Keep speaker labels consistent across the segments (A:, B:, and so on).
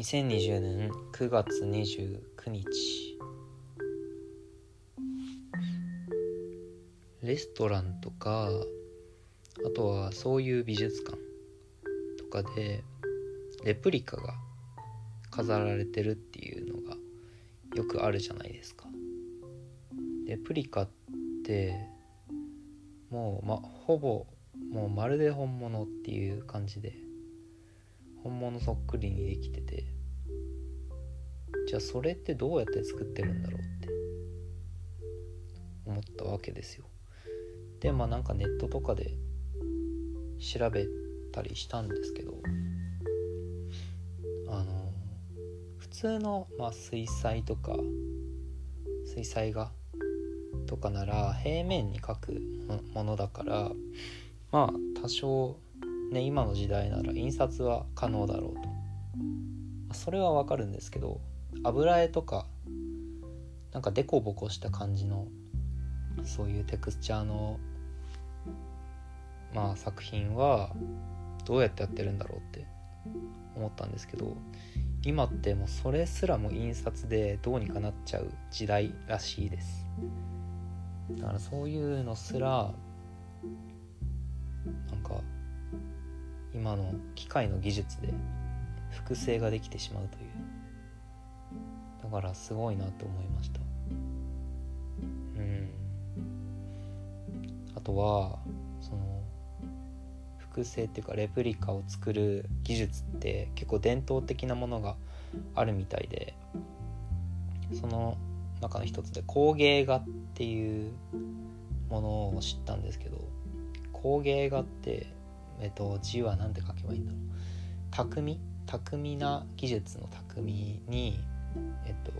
A: 2020年9月29日レストランとかあとはそういう美術館とかでレプリカが飾られてるっていうのがよくあるじゃないですか。レプリカってもうまほぼもうまるで本物っていう感じで本物そっくりにできてて。じゃあそれってどうやって作ってるんだろうって思ったわけですよ。でまあなんかネットとかで調べたりしたんですけどあの普通の、まあ、水彩とか水彩画とかなら平面に描くものだからまあ多少ね今の時代なら印刷は可能だろうと。それはわかるんですけど油絵とかなんかデコボコした感じのそういうテクスチャーのまあ作品はどうやってやってるんだろうって思ったんですけど今ってもうそれすらも印刷でどうにかなっちゃう時代らしいです。だからそういうのすらなんか今の機械の技術で複製ができてしまうという。だからすごいなと思いました。うん。あとはその複製っていうかレプリカを作る技術って結構伝統的なものがあるみたいでその中の一つで工芸画っていうものを知ったんですけど工芸画ってえっと字は何て書けばいいんだろう。匠？巧な技術の匠にえっと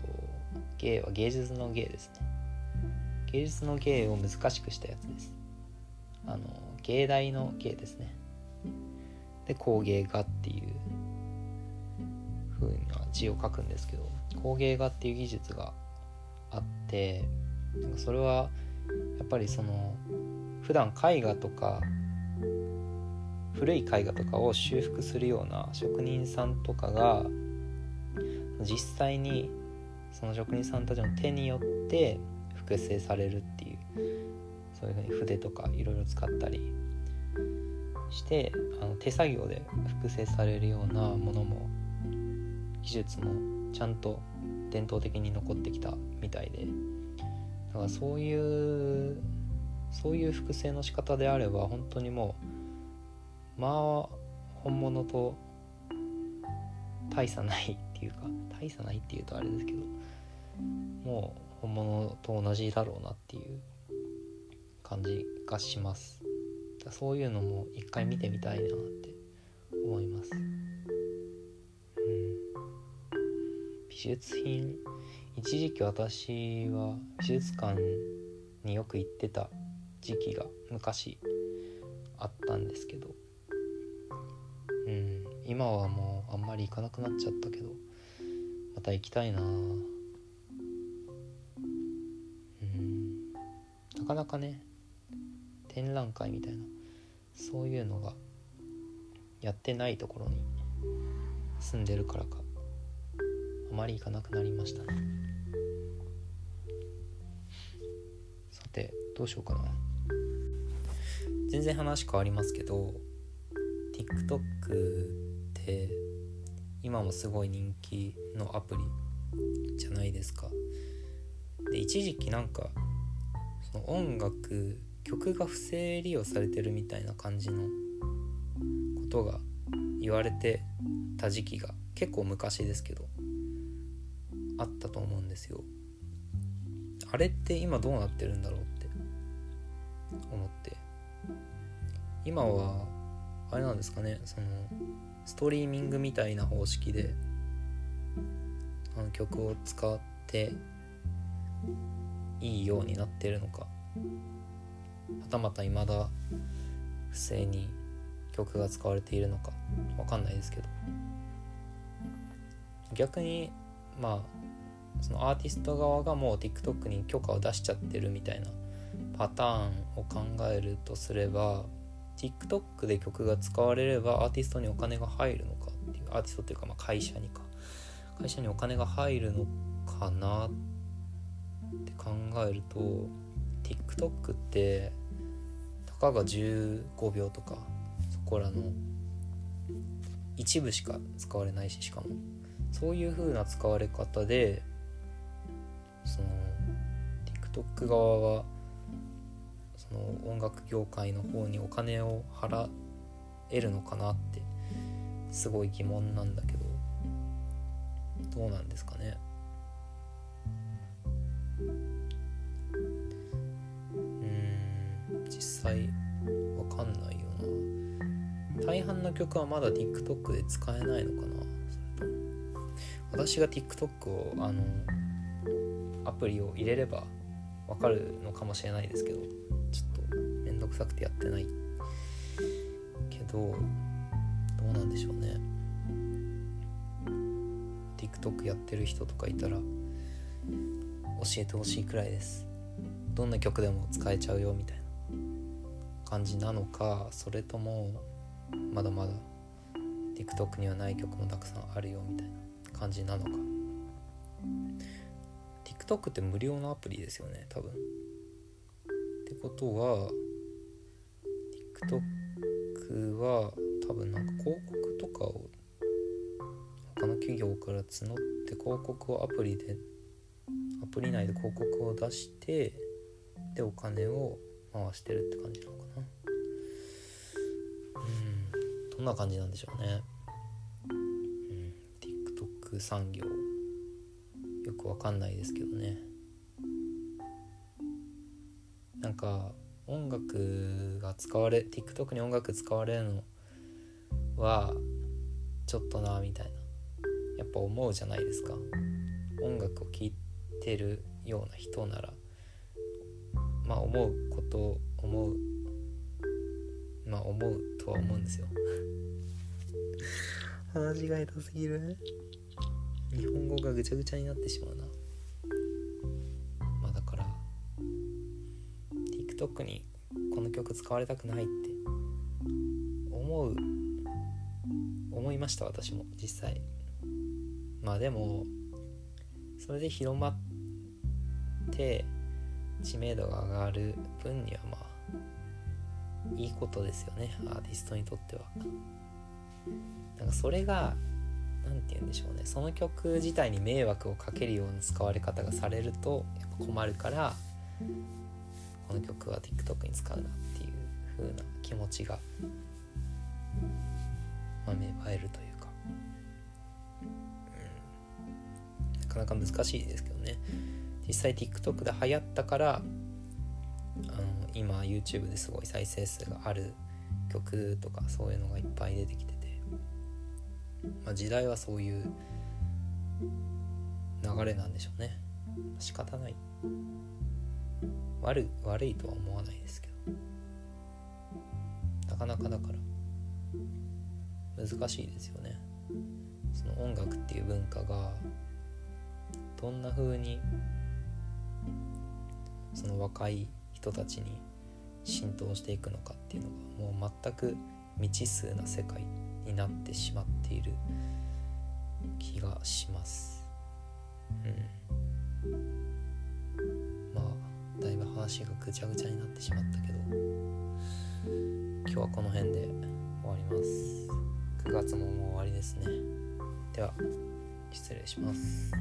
A: 芸は芸術の芸ですね。芸術の芸を難しくしたやつです。あの芸大の芸ですね。で工芸画っていう風な字を書くんですけど工芸画っていう技術があってなんかそれはやっぱりその普段絵画とか古い絵画とかを修復するような職人さんとかが実際にその職人さんたちの手によって複製されるっていうそういうふうに筆とかいろいろ使ったりしてあの手作業で複製されるようなものも技術もちゃんと伝統的に残ってきたみたいでだからそういうそういう複製の仕方であれば本当にもうまあ本物と大差ないっていうか大差ないっていうとあれですけどもう本物と同じだろうなっていう感じがします。そういうのも一回見てみたいなって思います。うん。美術品一時期私は美術館によく行ってた時期が昔あったんですけどうん。今はもうあんまり行かなくなっちゃったけどまた行きたいな。うん。なかなかね展覧会みたいなそういうのがやってないところに住んでるからかあまり行かなくなりましたね。さてどうしようかな。全然話変わりますけど TikTok って今もすごい人気のアプリじゃないですか。で一時期なんかその音楽曲が不正利用されてるみたいな感じのことが言われてた時期が結構昔ですけどあったと思うんですよ。あれって今どうなってるんだろうって思って。今はあれなんですかねそのストリーミングみたいな方式であの曲を使っていいようになってるのか。はたまた未だ不正に曲が使われているのかわかんないですけど。逆にまあそのアーティスト側がもう TikTok に許可を出しちゃってるみたいなパターンを考えるとすれば TikTok で曲が使われればアーティストにお金が入るのかっていうアーティストっていうかまあ会社にか。会社にお金が入るのかなって考えると TikTok ってたかが15秒とかそこらの一部しか使われないししかも。そういう風な使われ方でその TikTok 側はその音楽業界の方にお金を払えるのかなってすごい疑問なんだけどどうなんですかね？うん実際わかんないよな。大半の曲はまだ TikTok で使えないのかな？私が TikTok をあのアプリを入れればわかるのかもしれないですけどちょっとめんどくさくてやってない。けどどうなんでしょうね。TikTok やってる人とかいたら教えてほしいくらいです。どんな曲でも使えちゃうよみたいな感じなのかそれともまだまだ TikTok にはない曲もたくさんあるよみたいな感じなのか。TikTok って無料のアプリですよね多分。ってことは TikTok は多分なんか広告とかを他の企業から募って広告をアプリでアプリ内で広告を出してでお金を回してるって感じなのかな。うんどんな感じなんでしょうね。うん TikTok 産業。よくわかんないですけどね。なんか音楽が使われ TikTok に音楽使われるのはちょっとなみたいな。やっぱ思うじゃないですか。音楽を聴いてるような人ならまあ思うこと思うまあ思うとは思うんですよ。話が下手すぎる。日本語がぐちゃぐちゃになってしまうな。まあだから TikTok にこの曲使われたくないって思う思いました私も実際。まあでもそれで広まって知名度が上がる分にはまあいいことですよねアーティストにとっては。なんかそれが何て言うんでしょうね。その曲自体に迷惑をかけるような使われ方がされるとやっぱ困るからこの曲は TikTok に使うなっていう風な気持ちが、まあ、芽生えるというか、うん、なかなか難しいですけどね。実際 TikTok で流行ったからあの今 YouTube ですごい再生数がある曲とかそういうのがいっぱい出てきてて、まあ、時代はそういう流れなんでしょうね。仕方ない。悪悪いとは思わないですけど。なかなかだから。難しいですよね。その音楽っていう文化がどんな風にその若い人たちに浸透していくのかっていうのがもう全く未知数な世界。になってしまっている気がします。うん。まあだいぶ話がぐちゃぐちゃになってしまったけど今日はこの辺で終わります。9月ももう終わりですね。では失礼します。